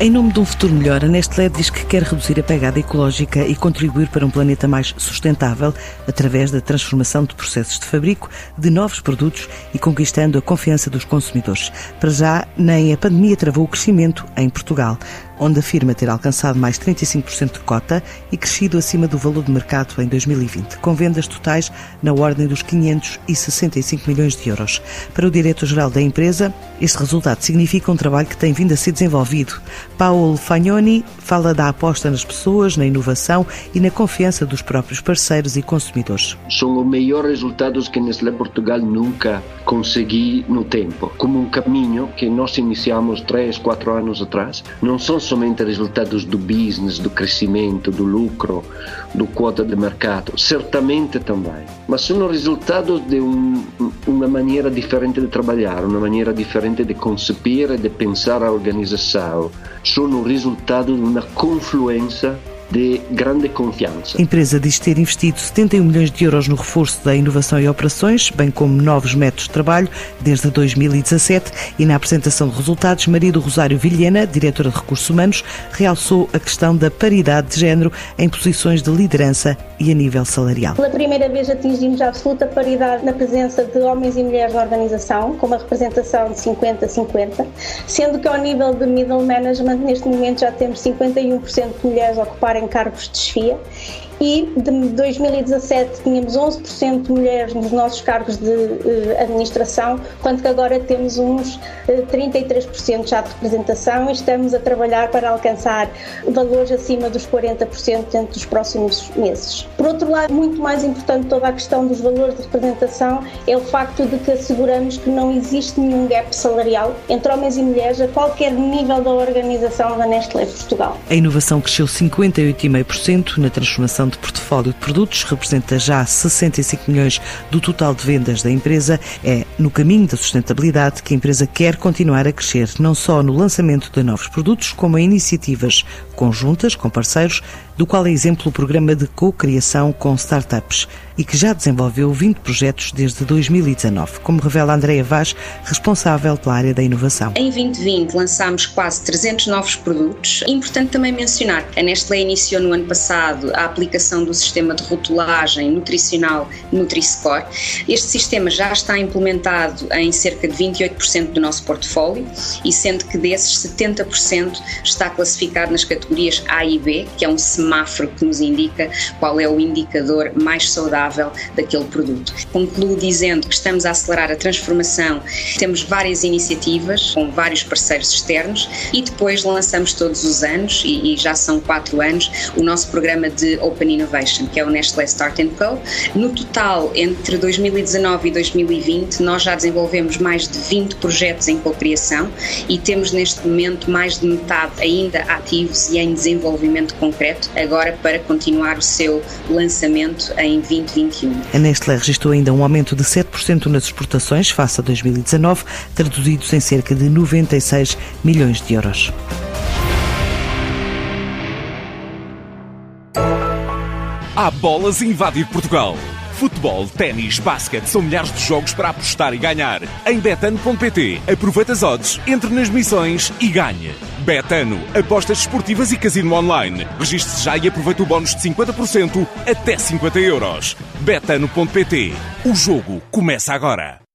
Em nome de um futuro melhor, a Nestlé diz que quer reduzir a pegada ecológica e contribuir para um planeta mais sustentável através da transformação de processos de fabrico de novos produtos e conquistando a confiança dos consumidores. Para já, nem a pandemia travou o crescimento em Portugal onde afirma ter alcançado mais 35% de cota e crescido acima do valor de mercado em 2020, com vendas totais na ordem dos 565 milhões de euros. Para o diretor-geral da empresa, este resultado significa um trabalho que tem vindo a ser desenvolvido. Paulo Fagnoni fala da aposta nas pessoas, na inovação e na confiança dos próprios parceiros e consumidores. São os melhores resultados que Nestlé Portugal nunca consegui no tempo. Como um caminho que nós iniciamos 3, 4 anos atrás, não são somente resultados do business, do crescimento, do lucro, do quota de mercado, certamente também, mas são resultados de um, uma maneira diferente de trabalhar, uma maneira diferente de conceber e de pensar a organização, são resultado de uma confluência de grande confiança. A empresa diz ter investido 71 milhões de euros no reforço da inovação e operações, bem como novos métodos de trabalho, desde 2017 e na apresentação de resultados, Maria do Rosário Vilhena, diretora de Recursos Humanos, realçou a questão da paridade de género em posições de liderança e a nível salarial. Pela primeira vez atingimos a absoluta paridade na presença de homens e mulheres na organização, com uma representação de 50-50, sendo que ao nível de middle management, neste momento já temos 51% de mulheres a ocuparem em cargos de chefia e de 2017 tínhamos 11% de mulheres nos nossos cargos de uh, administração, quanto que agora temos uns uh, eh, 33% já de representação e estamos a trabalhar para alcançar valores acima dos 40% dentro dos próximos meses. Por outro lado, muito mais importante toda a questão dos valores de representação é o facto de que asseguramos que não existe nenhum gap salarial entre homens e mulheres a qualquer nível da organização da Nestlé Portugal. A inovação cresceu 58,5% na transformação de portfólio de produtos, representa já 65 milhões do total de vendas da empresa. É no caminho da sustentabilidade que a empresa quer continuar a crescer, não só no lançamento de novos produtos, como em iniciativas conjuntas com parceiros, do qual é exemplo o programa de co-criação com startups e que já desenvolveu 20 projetos desde 2019, como revela Andréa Vaz, responsável pela área da inovação. Em 2020 lançámos quase 300 novos produtos. Importante também mencionar que a Nestlé iniciou no ano passado a aplicação do sistema de rotulagem nutricional Nutri-Score. Este sistema já está implementado em cerca de 28% do nosso portfólio e sendo que desses 70% está classificado nas categorias A e B, que é um semáforo que nos indica qual é o indicador mais saudável daquele produto. Concluo dizendo que estamos a acelerar a transformação, temos várias iniciativas com vários parceiros externos e depois lançamos todos os anos, e, e já são quatro anos, o nosso programa de Open Innovation, que é o Nestlé Start Co. No total, entre 2019 e 2020, nós já desenvolvemos mais de 20 projetos em cocriação e temos neste momento mais de metade ainda ativos e em desenvolvimento concreto, agora para continuar o seu lançamento em 2021. A Nestlé registrou ainda um aumento de 7% nas exportações face a 2019, traduzidos em cerca de 96 milhões de euros. Há bolas a invadir Portugal. Futebol, ténis, basquete, são milhares de jogos para apostar e ganhar. Em betano.pt, aproveita as odds, entre nas missões e ganhe. Betano, apostas esportivas e casino online. Registre-se já e aproveite o bónus de 50% até 50 euros. Betano.pt, o jogo começa agora.